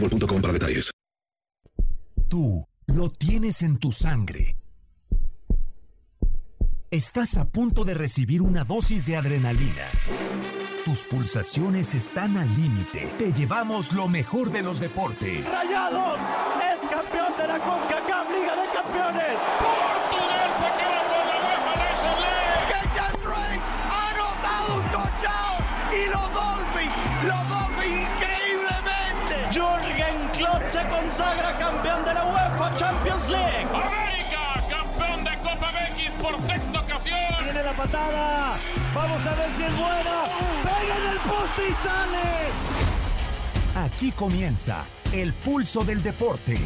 boostmobile.com para detalles. Tú lo tienes en tu sangre. Estás a punto de recibir una dosis de adrenalina. Tus pulsaciones están al límite. Te llevamos lo mejor de los deportes. Rayados es campeón de la CONCACAF Liga de Campeones. Portugal se queda por la UEFA Nation League. Kenyan Drake ha anotado un touchdown y los se consagra campeón de la UEFA Champions League. América, campeón de Copa MX por sexta ocasión. Viene la patada. Vamos a ver si es buena. Pega en el poste y sale. Aquí comienza el pulso del deporte.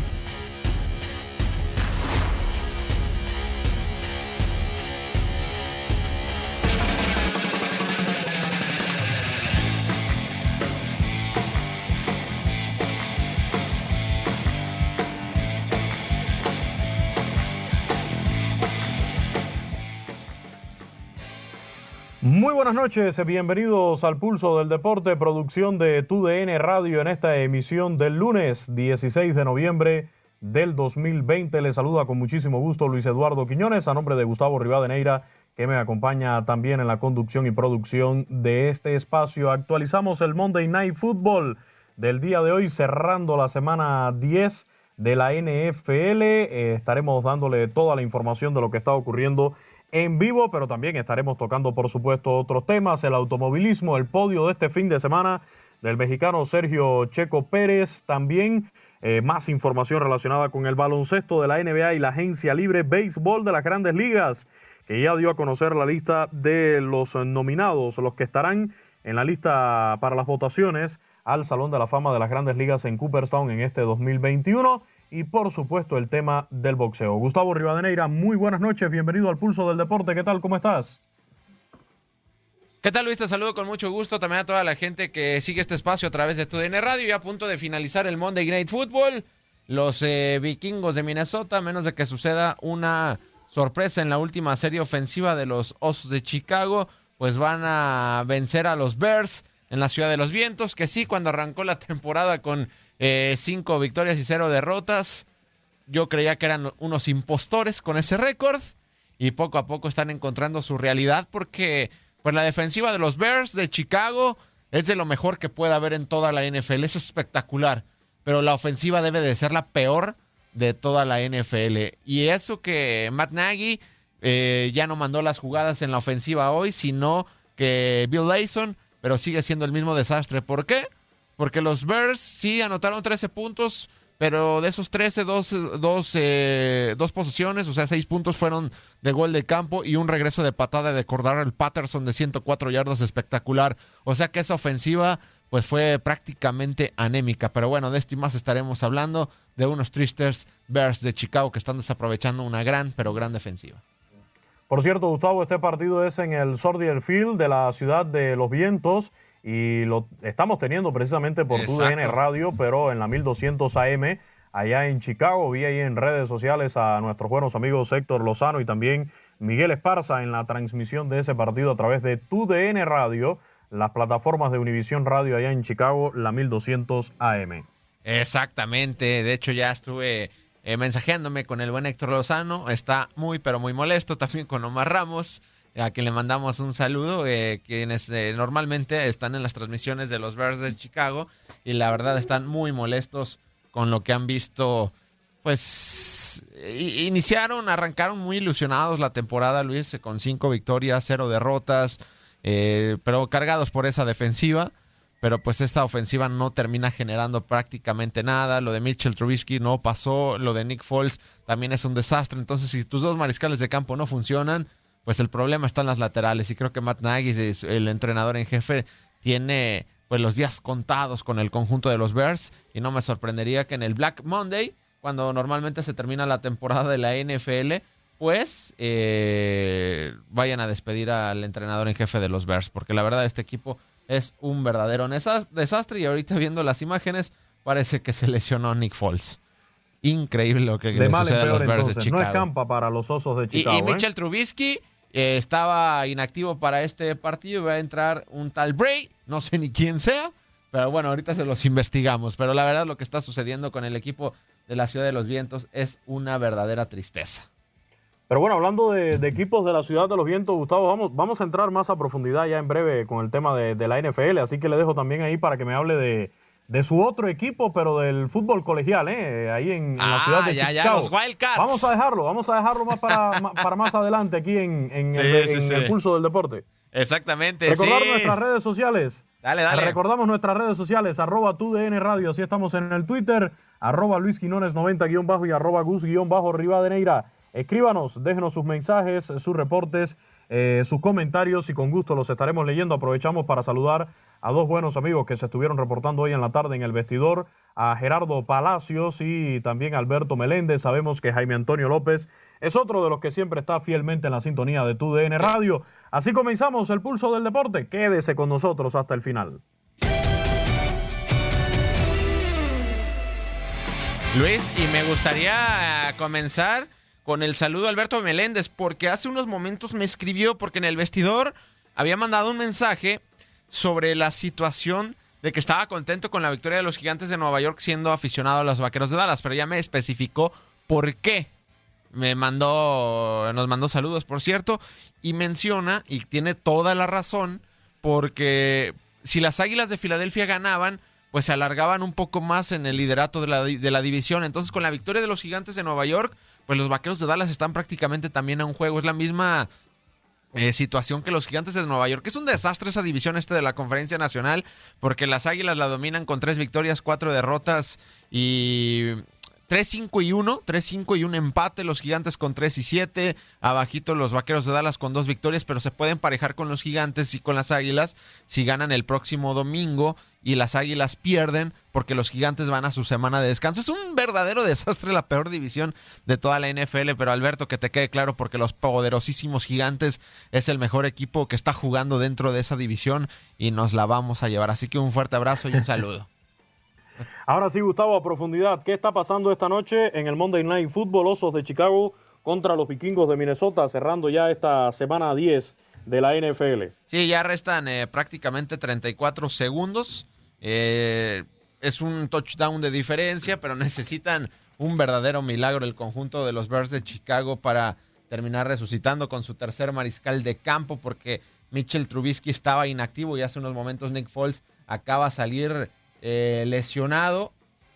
Muy buenas noches, bienvenidos al Pulso del Deporte, producción de TUDN Radio en esta emisión del lunes 16 de noviembre del 2020. Les saluda con muchísimo gusto Luis Eduardo Quiñones a nombre de Gustavo Rivadeneira que me acompaña también en la conducción y producción de este espacio. Actualizamos el Monday Night Football del día de hoy cerrando la semana 10 de la NFL. Eh, estaremos dándole toda la información de lo que está ocurriendo en vivo, pero también estaremos tocando, por supuesto, otros temas, el automovilismo, el podio de este fin de semana del mexicano Sergio Checo Pérez, también eh, más información relacionada con el baloncesto de la NBA y la agencia libre béisbol de las grandes ligas, que ya dio a conocer la lista de los nominados, los que estarán en la lista para las votaciones al Salón de la Fama de las grandes ligas en Cooperstown en este 2021 y por supuesto el tema del boxeo. Gustavo Rivadeneira, muy buenas noches, bienvenido al Pulso del Deporte, ¿qué tal? ¿Cómo estás? ¿Qué tal Luis? Te saludo con mucho gusto también a toda la gente que sigue este espacio a través de TUDN Radio y a punto de finalizar el Monday Night Football. Los eh, vikingos de Minnesota, a menos de que suceda una sorpresa en la última serie ofensiva de los Osos de Chicago, pues van a vencer a los Bears en la Ciudad de los Vientos, que sí, cuando arrancó la temporada con eh, cinco victorias y cero derrotas. Yo creía que eran unos impostores con ese récord y poco a poco están encontrando su realidad porque pues la defensiva de los Bears de Chicago es de lo mejor que puede haber en toda la NFL, es espectacular, pero la ofensiva debe de ser la peor de toda la NFL y eso que Matt Nagy eh, ya no mandó las jugadas en la ofensiva hoy, sino que Bill Layson, pero sigue siendo el mismo desastre. ¿Por qué? Porque los Bears sí anotaron 13 puntos, pero de esos 13, dos, dos, eh, dos posiciones, o sea, 6 puntos fueron de gol de campo y un regreso de patada de el Patterson de 104 yardas espectacular. O sea que esa ofensiva pues fue prácticamente anémica. Pero bueno, de esto y más estaremos hablando de unos tristes Bears de Chicago que están desaprovechando una gran, pero gran defensiva. Por cierto, Gustavo, este partido es en el Sordier Field de la ciudad de Los Vientos y lo estamos teniendo precisamente por TUDN Radio, pero en la 1200 AM allá en Chicago. Vi ahí en redes sociales a nuestros buenos amigos Héctor Lozano y también Miguel Esparza en la transmisión de ese partido a través de TUDN Radio, las plataformas de Univisión Radio allá en Chicago, la 1200 AM. Exactamente, de hecho ya estuve eh, mensajeándome con el buen Héctor Lozano, está muy pero muy molesto también con Omar Ramos a quien le mandamos un saludo, eh, quienes eh, normalmente están en las transmisiones de los Bears de Chicago y la verdad están muy molestos con lo que han visto. Pues iniciaron, arrancaron muy ilusionados la temporada, Luis, con cinco victorias, cero derrotas, eh, pero cargados por esa defensiva. Pero pues esta ofensiva no termina generando prácticamente nada. Lo de Mitchell Trubisky no pasó. Lo de Nick Foles también es un desastre. Entonces, si tus dos mariscales de campo no funcionan, pues el problema está en las laterales y creo que Matt Nagy, el entrenador en jefe, tiene pues los días contados con el conjunto de los Bears y no me sorprendería que en el Black Monday, cuando normalmente se termina la temporada de la NFL, pues eh, vayan a despedir al entrenador en jefe de los Bears, porque la verdad este equipo es un verdadero desastre y ahorita viendo las imágenes parece que se lesionó Nick Foles. Increíble lo que le sucede a los Bears de Chicago. No escampa para los Osos de Chicago. Y, y ¿eh? Mitchell Trubisky eh, estaba inactivo para este partido. Va a entrar un tal Bray, no sé ni quién sea, pero bueno, ahorita se los investigamos. Pero la verdad, lo que está sucediendo con el equipo de la Ciudad de los Vientos es una verdadera tristeza. Pero bueno, hablando de, equipos de la Ciudad de los Vientos, Gustavo, vamos, vamos a entrar más a profundidad ya en breve con el tema de, de la NFL. Así que le dejo también ahí para que me hable de, de su otro equipo, pero del fútbol colegial, ¿eh? ahí en, la ah, ciudad de ya. Ya, los Wildcats. Vamos a dejarlo, vamos a dejarlo más para, para más adelante aquí en, en, el, pulso del deporte. Exactamente. Recordar nuestras redes sociales. Dale, dale. Recordamos nuestras redes sociales, arroba TUDN Radio, así estamos en el Twitter, arroba Luis Quinones 90 guion bajo y arroba Gus guion bajo Rivadeneira. Escríbanos, déjenos sus mensajes, sus reportes, eh, sus comentarios y con gusto los estaremos leyendo. Aprovechamos para saludar a dos buenos amigos que se estuvieron reportando hoy en la tarde en el vestidor, a Gerardo Palacios y también Alberto Meléndez. Sabemos que Jaime Antonio López es otro de los que siempre está fielmente en la sintonía de tu DN Radio. Así comenzamos el pulso del deporte. Quédese con nosotros hasta el final. Luis, y me gustaría comenzar con el saludo a Alberto Meléndez, porque hace unos momentos me escribió, porque en el vestidor había mandado un mensaje sobre la situación de que estaba contento con la victoria de los gigantes de Nueva York siendo aficionado a los vaqueros de Dallas, pero ya me especificó por qué. Me mandó, nos mandó saludos, por cierto, y menciona, y tiene toda la razón, porque si las Águilas de Filadelfia ganaban, pues se alargaban un poco más en el liderato de la, de la división. Entonces, con la victoria de los gigantes de Nueva York, pues los vaqueros de Dallas están prácticamente también a un juego. Es la misma eh, situación que los gigantes de Nueva York. Es un desastre esa división este de la conferencia nacional porque las águilas la dominan con tres victorias, cuatro derrotas y 3-5 y 1, 3-5 y un empate, los gigantes con 3 y 7, abajito los vaqueros de Dallas con dos victorias, pero se pueden parejar con los gigantes y con las águilas si ganan el próximo domingo y las águilas pierden porque los gigantes van a su semana de descanso. Es un verdadero desastre, la peor división de toda la NFL, pero Alberto, que te quede claro porque los poderosísimos gigantes es el mejor equipo que está jugando dentro de esa división y nos la vamos a llevar. Así que un fuerte abrazo y un saludo. Ahora sí, Gustavo, a profundidad, ¿qué está pasando esta noche en el Monday Night Football Osos de Chicago contra los vikingos de Minnesota, cerrando ya esta semana 10 de la NFL? Sí, ya restan eh, prácticamente 34 segundos. Eh, es un touchdown de diferencia, pero necesitan un verdadero milagro el conjunto de los Bears de Chicago para terminar resucitando con su tercer mariscal de campo, porque Mitchell Trubisky estaba inactivo y hace unos momentos Nick Foles acaba de salir eh, lesionado.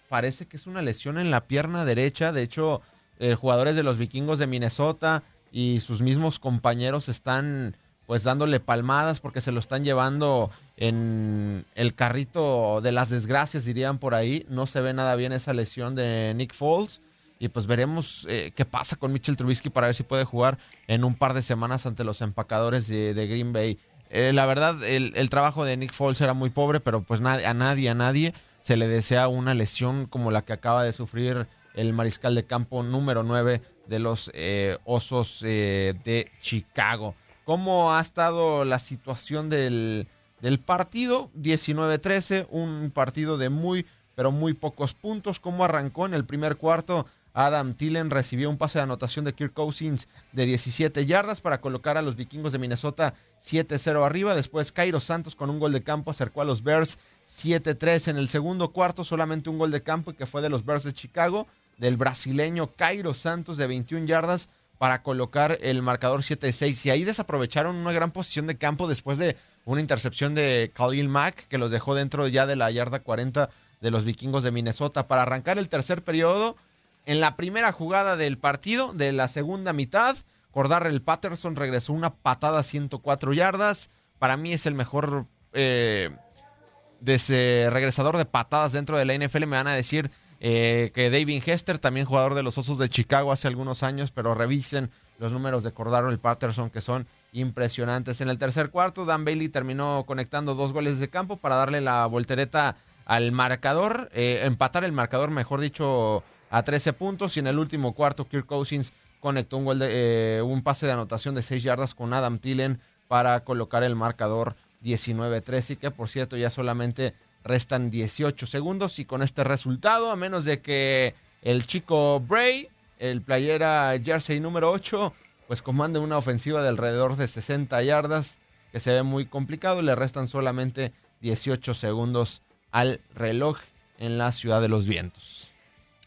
Parece que es una lesión en la pierna derecha. De hecho, eh, jugadores de los vikingos de Minnesota y sus mismos compañeros están pues dándole palmadas porque se lo están llevando en el carrito de las desgracias, dirían por ahí. No se ve nada bien esa lesión de Nick Foles. Y pues veremos eh, qué pasa con Mitchell Trubisky para ver si puede jugar en un par de semanas ante los empacadores de, Green Bay. Eh, la verdad, el, trabajo de Nick Foles era muy pobre, pero pues a nadie, a nadie se le desea una lesión como la que acaba de sufrir el mariscal de campo número 9 de los eh, Osos de Chicago. ¿Cómo ha estado la situación del, del partido? 19-13, un partido de muy, pero muy pocos puntos. ¿Cómo arrancó en el primer cuarto? Adam Tillen recibió un pase de anotación de Kirk Cousins de 17 yardas para colocar a los vikingos de Minnesota 7-0 arriba. Después Cairo Santos con un gol de campo acercó a los Bears 7-3 en el segundo cuarto, solamente un gol de campo y que fue de los Bears de Chicago, del brasileño Cairo Santos de 21 yardas para colocar el marcador 7-6. Y ahí desaprovecharon una gran posición de campo después de una intercepción de Khalil Mack que los dejó dentro ya de la yarda 40 de los vikingos de Minnesota para arrancar el tercer periodo en la primera jugada del partido, de la segunda mitad, el Patterson regresó una patada a 104 yardas. Para mí es el mejor eh, de regresador de patadas dentro de la NFL. Me van a decir eh, que David Hester, también jugador de los Osos de Chicago hace algunos años, pero revisen los números de el Patterson que son impresionantes. En el tercer cuarto, Dan Bailey terminó conectando dos goles de campo para darle la voltereta al marcador, eh, empatar el marcador, mejor dicho, a 13 puntos y en el último cuarto Kirk Cousins conectó un, gol de, eh, un pase de anotación de 6 yardas con Adam Tillen para colocar el marcador 19-13 y que por cierto ya solamente restan 18 segundos y con este resultado, a menos de que el chico Bray, el playera jersey número 8, pues comande una ofensiva de alrededor de 60 yardas que se ve muy complicado le restan solamente 18 segundos al reloj en la ciudad de los vientos.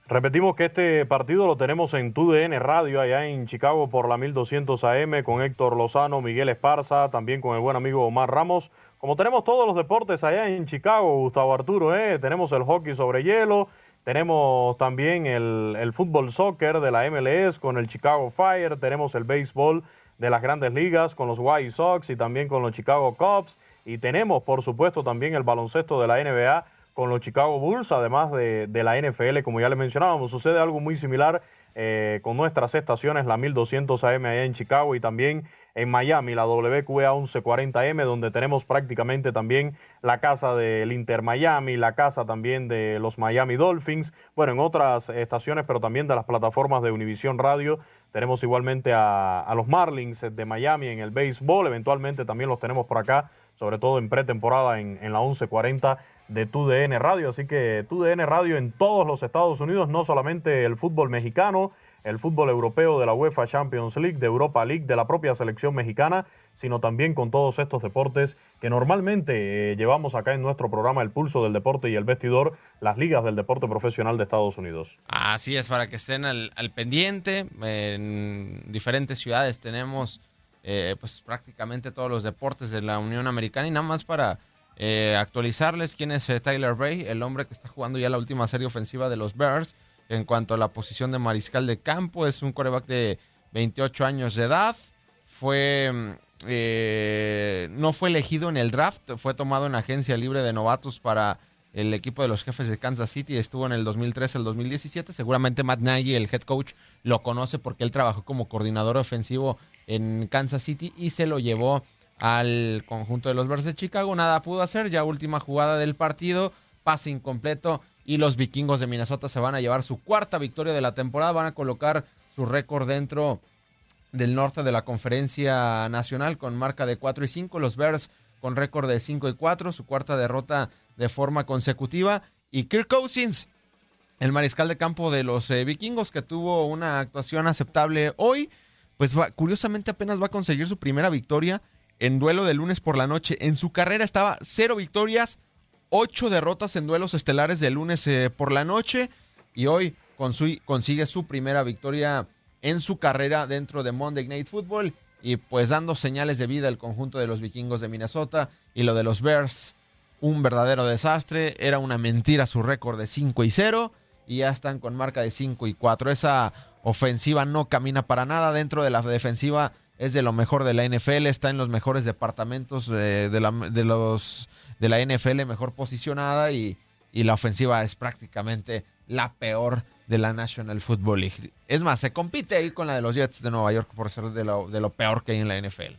Repetimos que este partido lo tenemos en TUDN Radio allá en Chicago por la 1200 AM con Héctor Lozano, Miguel Esparza, también con el buen amigo Omar Ramos. Como tenemos todos los deportes allá en Chicago, Gustavo Arturo, ¿eh? tenemos el hockey sobre hielo, tenemos también el, el fútbol soccer de la MLS con el Chicago Fire, tenemos el béisbol de las grandes ligas con los White Sox y también con los Chicago Cubs y tenemos por supuesto también el baloncesto de la NBA con los Chicago Bulls, además de, la NFL, como ya le mencionábamos. Sucede algo muy similar eh, con nuestras estaciones, la 1200 AM allá en Chicago y también en Miami, la WQA 1140M, donde tenemos prácticamente también la casa del Inter Miami, la casa también de los Miami Dolphins, bueno, en otras estaciones, pero también de las plataformas de Univision Radio. Tenemos igualmente a, los Marlins de Miami en el béisbol, eventualmente también los tenemos por acá, sobre todo en pretemporada en, en la 1140 de TUDN Radio. Así que TUDN Radio en todos los Estados Unidos, no solamente el fútbol mexicano, el fútbol europeo de la UEFA Champions League, de Europa League, de la propia selección mexicana, sino también con todos estos deportes que normalmente eh, llevamos acá en nuestro programa El Pulso del Deporte y el Vestidor, las ligas del deporte profesional de Estados Unidos. Así es, para que estén al, pendiente. En diferentes ciudades tenemos eh, pues prácticamente todos los deportes de la Unión Americana y nada más para eh, actualizarles quién es eh, Tyler Bray, el hombre que está jugando ya la última serie ofensiva de los Bears. En cuanto a la posición de mariscal de campo, es un coreback de 28 años de edad. Fue mm, eh, no fue elegido en el draft, fue tomado en agencia libre de novatos para el equipo de los jefes de Kansas City. Estuvo en el 2013, el 2017. Seguramente Matt Nagy, el head coach, lo conoce porque él trabajó como coordinador ofensivo en Kansas City y se lo llevó al conjunto de los Bears de Chicago. Nada pudo hacer, ya última jugada del partido, pase incompleto. Y los vikingos de Minnesota se van a llevar su cuarta victoria de la temporada, van a colocar su récord dentro del norte de la conferencia nacional con marca de 4 y 5, los Bears con récord de 5 y 4, su cuarta derrota de forma consecutiva. Y Kirk Cousins, el mariscal de campo de los eh, vikingos que tuvo una actuación aceptable hoy, pues curiosamente apenas va a conseguir su primera victoria en duelo de lunes por la noche. En su carrera estaba cero victorias, ocho derrotas en duelos estelares de lunes eh, por la noche y hoy consigue su primera victoria en su carrera dentro de Monday Night Football y pues dando señales de vida el conjunto de los vikingos de Minnesota y lo de los Bears. Un verdadero desastre, era una mentira su récord de 5 y 0 y ya están con marca de 5 y 4. Esa ofensiva no camina para nada dentro de la defensiva es de lo mejor de la NFL, está en los mejores departamentos de, de la, los, de la NFL mejor posicionada y, y la ofensiva es prácticamente la peor de la National Football League. Es más, se compite ahí con la de los Jets de Nueva York por ser de lo, de lo peor que hay en la NFL.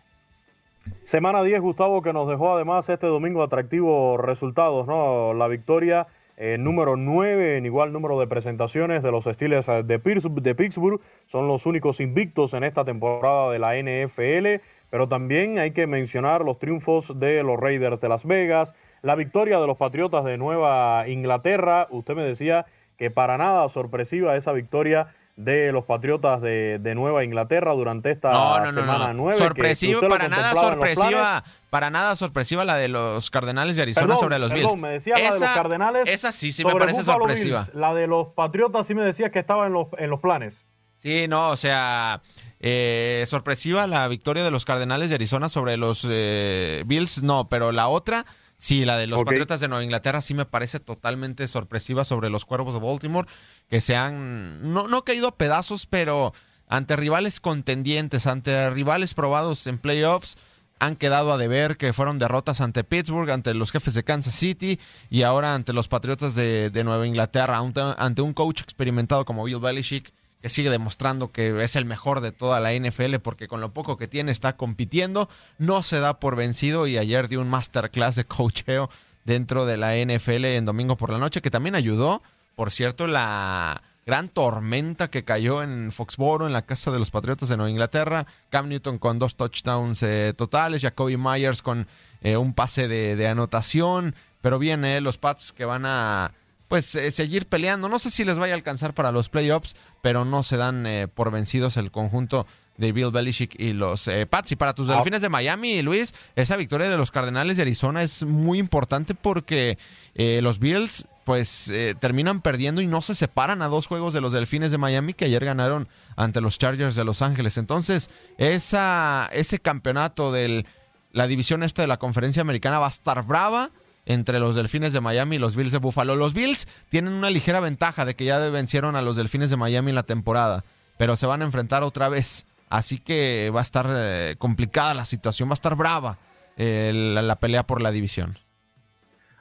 Semana 10, Gustavo, que nos dejó además este domingo atractivos resultados, ¿no? La victoria eh, número 9 en igual número de presentaciones de los Steelers de, de Pittsburgh. Son los únicos invictos en esta temporada de la NFL. Pero también hay que mencionar los triunfos de los Raiders de Las Vegas, la victoria de los Patriotas de Nueva Inglaterra. Usted me decía que para nada sorpresiva esa victoria de los Patriotas de, de Nueva Inglaterra durante esta semana nueve. Sorpresiva, para nada sorpresiva, para nada sorpresiva la de los Cardenales de Arizona sobre los Bills. me decía esa, la de los Cardenales. Esa sí, sí me parece sorpresiva. La de los Patriotas sí me decía que estaba en los, en los planes. Sí, no, o sea, eh, sorpresiva la victoria de los Cardenales de Arizona sobre los eh, Bills, no, pero la otra Sí, la de los Patriotas de Nueva Inglaterra sí me parece totalmente sorpresiva sobre los Cuervos de Baltimore, que se han, no, no caído a pedazos, pero ante rivales contendientes, ante rivales probados en playoffs, han quedado a deber, que fueron derrotas ante Pittsburgh, ante los jefes de Kansas City y ahora ante los Patriotas de, de Nueva Inglaterra, ante un coach experimentado como Bill Belichick que sigue demostrando que es el mejor de toda la NFL porque con lo poco que tiene está compitiendo, no se da por vencido y ayer dio un masterclass de coacheo dentro de la NFL en domingo por la noche que también ayudó, por cierto, la gran tormenta que cayó en Foxboro, en la casa de los Patriotas de Nueva Inglaterra, Cam Newton con dos touchdowns eh, totales, Jacoby Myers con eh, un pase de, anotación, pero bien, eh, los Pats que van a pues eh, seguir peleando. No sé si les vaya a alcanzar para los playoffs, pero no se dan eh, por vencidos el conjunto de Bill Belichick y los eh, Pats. Y para tus ah. Delfines de Miami, Luis, esa victoria de los Cardenales de Arizona es muy importante porque los Bills pues terminan perdiendo y no se separan a dos juegos de los Delfines de Miami que ayer ganaron ante los Chargers de Los Ángeles. Entonces, esa, ese campeonato de la división esta de la conferencia americana va a estar brava entre los Delfines de Miami y los Bills de Buffalo. Los Bills tienen una ligera ventaja de que ya vencieron a los Delfines de Miami en la temporada, pero se van a enfrentar otra vez. Así que va a estar eh, complicada la situación, va a estar brava eh, la, pelea por la división.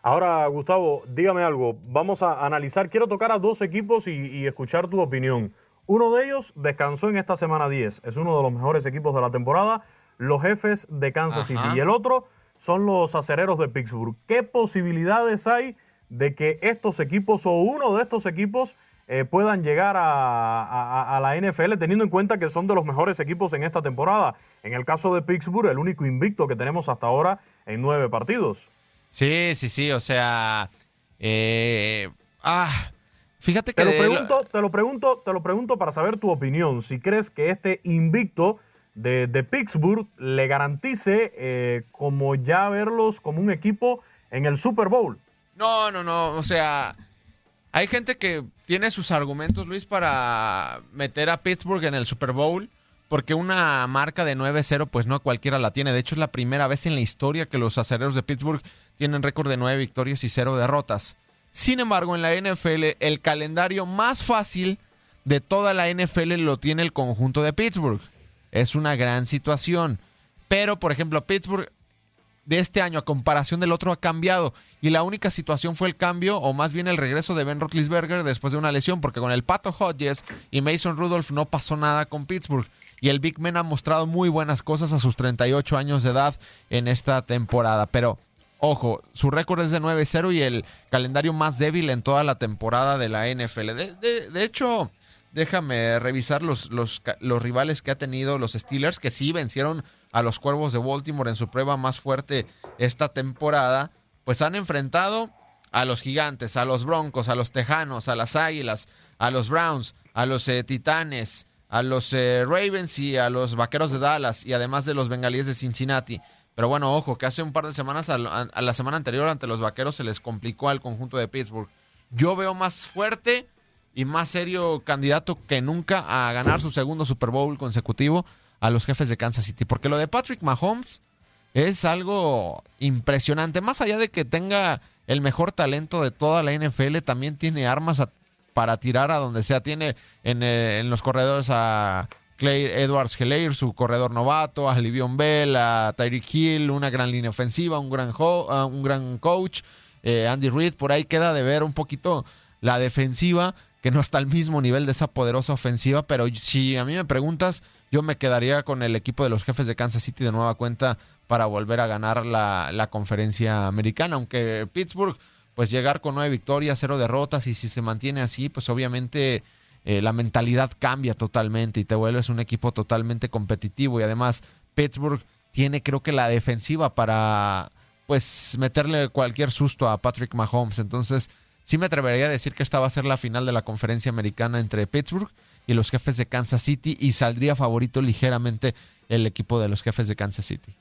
Ahora, Gustavo, dígame algo. Vamos a analizar. Quiero tocar a dos equipos y, escuchar tu opinión. Uno de ellos descansó en esta semana 10. Es uno de los mejores equipos de la temporada. Los jefes de Kansas City. Y el otro, son los acereros de Pittsburgh. ¿Qué posibilidades hay de que estos equipos o uno de estos equipos eh, puedan llegar a, la NFL teniendo en cuenta que son de los mejores equipos en esta temporada? En el caso de Pittsburgh, el único invicto que tenemos hasta ahora en nueve partidos. Sí, sí, sí, o sea... Eh, ah, fíjate que... Te lo, pregunto, te lo pregunto, te lo pregunto para saber tu opinión. Si crees que este invicto de, Pittsburgh le garantice eh, como ya verlos como un equipo en el Super Bowl. No, no, no, o sea, hay gente que tiene sus argumentos, Luis, para meter a Pittsburgh en el Super Bowl, porque una marca de 9-0, pues no cualquiera la tiene. De hecho, es la primera vez en la historia que los acereros de Pittsburgh tienen récord de 9 victorias y 0 derrotas. Sin embargo, en la NFL, el calendario más fácil de toda la NFL lo tiene el conjunto de Pittsburgh es una gran situación. Pero, por ejemplo, Pittsburgh de este año a comparación del otro ha cambiado y la única situación fue el cambio o más bien el regreso de Ben Roethlisberger después de una lesión porque con el Pato Hodges y Mason Rudolph no pasó nada con Pittsburgh y el Big Man ha mostrado muy buenas cosas a sus 38 años de edad en esta temporada, pero ojo, su récord es de 9-0 y el calendario más débil en toda la temporada de la NFL. De, de hecho, déjame revisar los, los, rivales que ha tenido los Steelers, que sí vencieron a los Cuervos de Baltimore en su prueba más fuerte esta temporada, pues han enfrentado a los Gigantes, a los Broncos, a los Tejanos, a las Águilas, a los Browns, a los eh, Titanes, a los eh, Ravens y a los Vaqueros de Dallas y además de los Bengalíes de Cincinnati. Pero bueno, ojo, que hace un par de semanas, a, a la semana anterior ante los Vaqueros se les complicó al conjunto de Pittsburgh. Yo veo más fuerte y más serio candidato que nunca a ganar su segundo Super Bowl consecutivo a los jefes de Kansas City. Porque lo de Patrick Mahomes es algo impresionante. Más allá de que tenga el mejor talento de toda la NFL, también tiene armas para tirar a donde sea. Tiene en, eh, en los corredores a Clay Edwards Helaire, su corredor novato, a Livion Bell, a Tyreek Hill, una gran línea ofensiva, un gran, un gran coach, eh, Andy Reid, por ahí queda de ver un poquito la defensiva, que no está al mismo nivel de esa poderosa ofensiva, pero si a mí me preguntas, yo me quedaría con el equipo de los jefes de Kansas City de nueva cuenta para volver a ganar la, la conferencia americana, aunque Pittsburgh, pues llegar con nueve victorias, cero derrotas, y si se mantiene así, pues obviamente eh, la mentalidad cambia totalmente y te vuelves un equipo totalmente competitivo y además Pittsburgh tiene creo que la defensiva para pues meterle cualquier susto a Patrick Mahomes. Entonces sí me atrevería a decir que esta va a ser la final de la conferencia americana entre Pittsburgh y los jefes de Kansas City y saldría favorito ligeramente el equipo de los jefes de Kansas City.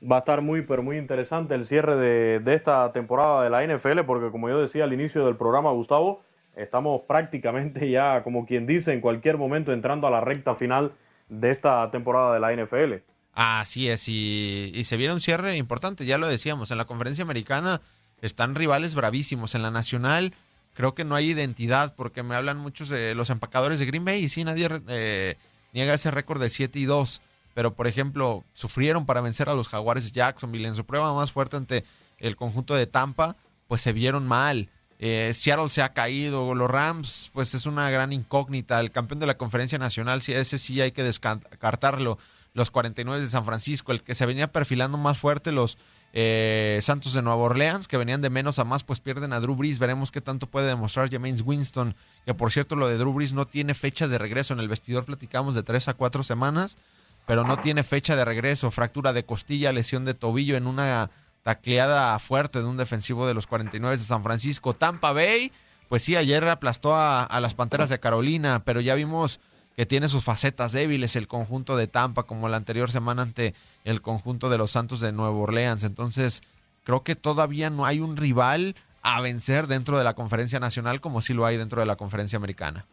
Va a estar muy, pero muy interesante el cierre de, de esta temporada de la NFL porque como yo decía al inicio del programa, Gustavo, Estamos prácticamente ya, como quien dice, en cualquier momento entrando a la recta final de esta temporada de la NFL. Así es, y, se viene un cierre importante, ya lo decíamos, en la conferencia americana están rivales bravísimos, en la nacional creo que no hay identidad porque me hablan muchos de los empacadores de Green Bay y sí, nadie eh, niega ese récord de 7 y 2, pero por ejemplo, sufrieron para vencer a los Jaguares Jacksonville en su prueba más fuerte ante el conjunto de Tampa, pues se vieron mal. Eh, Seattle se ha caído, los Rams, pues es una gran incógnita. El campeón de la conferencia nacional, si ese sí hay que descartarlo. Los 49 de San Francisco, el que se venía perfilando más fuerte, los eh, Santos de Nueva Orleans, que venían de menos a más, pues pierden a Drew Brees. Veremos qué tanto puede demostrar James Winston, que por cierto lo de Drew Brees no tiene fecha de regreso. En el vestidor platicamos de tres a cuatro semanas, pero no tiene fecha de regreso. Fractura de costilla, lesión de tobillo en una tacleada fuerte de un defensivo de los 49 de San Francisco. Tampa Bay, pues sí, ayer aplastó a, las Panteras de Carolina, pero ya vimos que tiene sus facetas débiles el conjunto de Tampa, como la anterior semana ante el conjunto de los Santos de Nueva Orleans. Entonces, creo que todavía no hay un rival a vencer dentro de la conferencia nacional como sí lo hay dentro de la conferencia americana.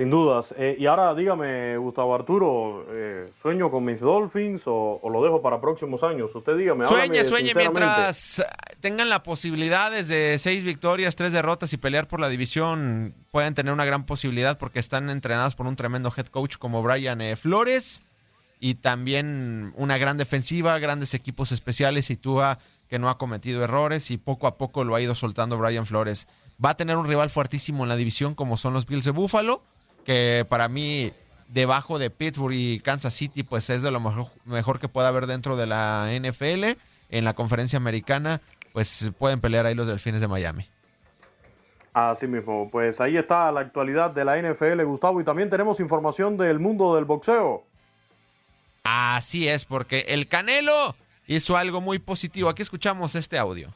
Sin dudas. Eh, y ahora dígame, Gustavo Arturo, eh, ¿sueño con mis Dolphins o, lo dejo para próximos años? Usted dígame. Sueñe, sueñe mientras tengan la posibilidad de seis victorias, tres derrotas y pelear por la división. Pueden tener una gran posibilidad porque están entrenados por un tremendo head coach como Brian eh, Flores y también una gran defensiva, grandes equipos especiales y Tua que no ha cometido errores y poco a poco lo ha ido soltando Brian Flores. Va a tener un rival fuertísimo en la división como son los Bills de Buffalo que para mí debajo de Pittsburgh y Kansas City, pues es de lo mejor, mejor que pueda haber dentro de la NFL. En la conferencia americana, pues pueden pelear ahí los Delfines de Miami. Así mismo, pues ahí está la actualidad de la NFL, Gustavo, y también tenemos información del mundo del boxeo. Así es, porque el Canelo hizo algo muy positivo. Aquí escuchamos este audio.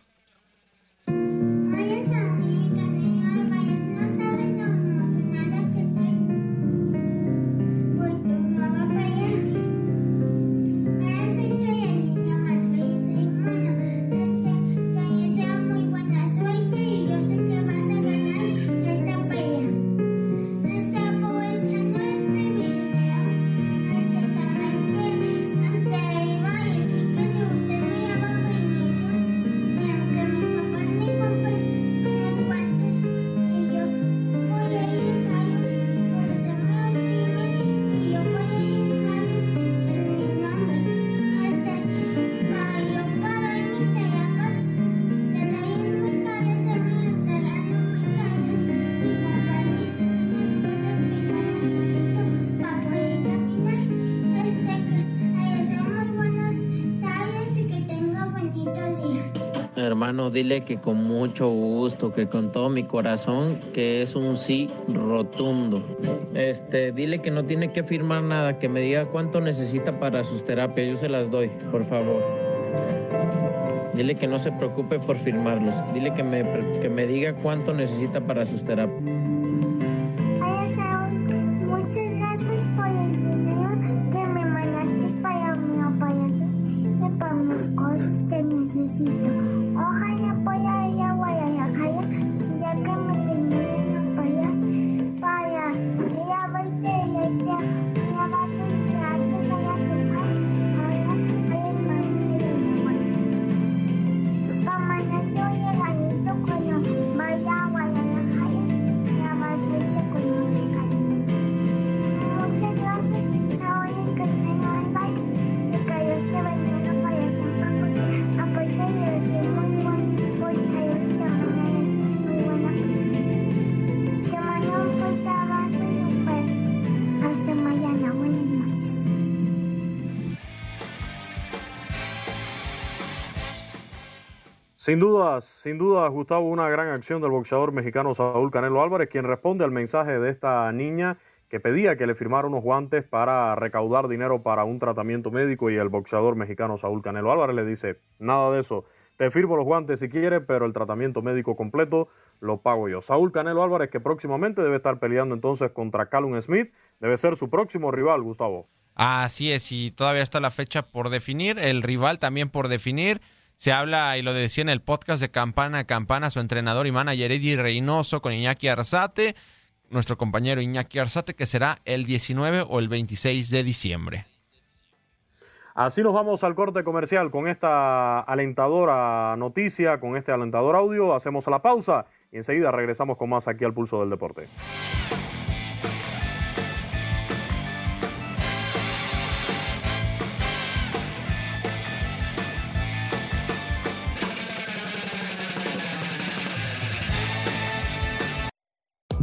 Dile que con mucho gusto, que con todo mi corazón, que es un sí rotundo. Este, dile que no tiene que firmar nada, que me diga cuánto necesita para sus terapias, yo se las doy, por favor. Dile que no se preocupe por firmarlos. Dile que me, que me diga cuánto necesita para sus terapias. Sin duda, sin duda, Gustavo, una gran acción del boxeador mexicano Saúl Canelo Álvarez, quien responde al mensaje de esta niña que pedía que le firmara unos guantes para recaudar dinero para un tratamiento médico y el boxeador mexicano Saúl Canelo Álvarez le dice, nada de eso, te firmo los guantes si quieres, pero el tratamiento médico completo lo pago yo. Saúl Canelo Álvarez, que próximamente debe estar peleando entonces contra Callum Smith, debe ser su próximo rival, Gustavo. Así es, y todavía está la fecha por definir, el rival también por definir. Se habla, y lo decía en el podcast de Campana a Campana, su entrenador y manager Eddie Reynoso con Iñaki Arzate, nuestro compañero Iñaki Arzate, que será el 19 o el 26 de diciembre. Así nos vamos al corte comercial con esta alentadora noticia, con este alentador audio. Hacemos la pausa y enseguida regresamos con más aquí al Pulso del Deporte.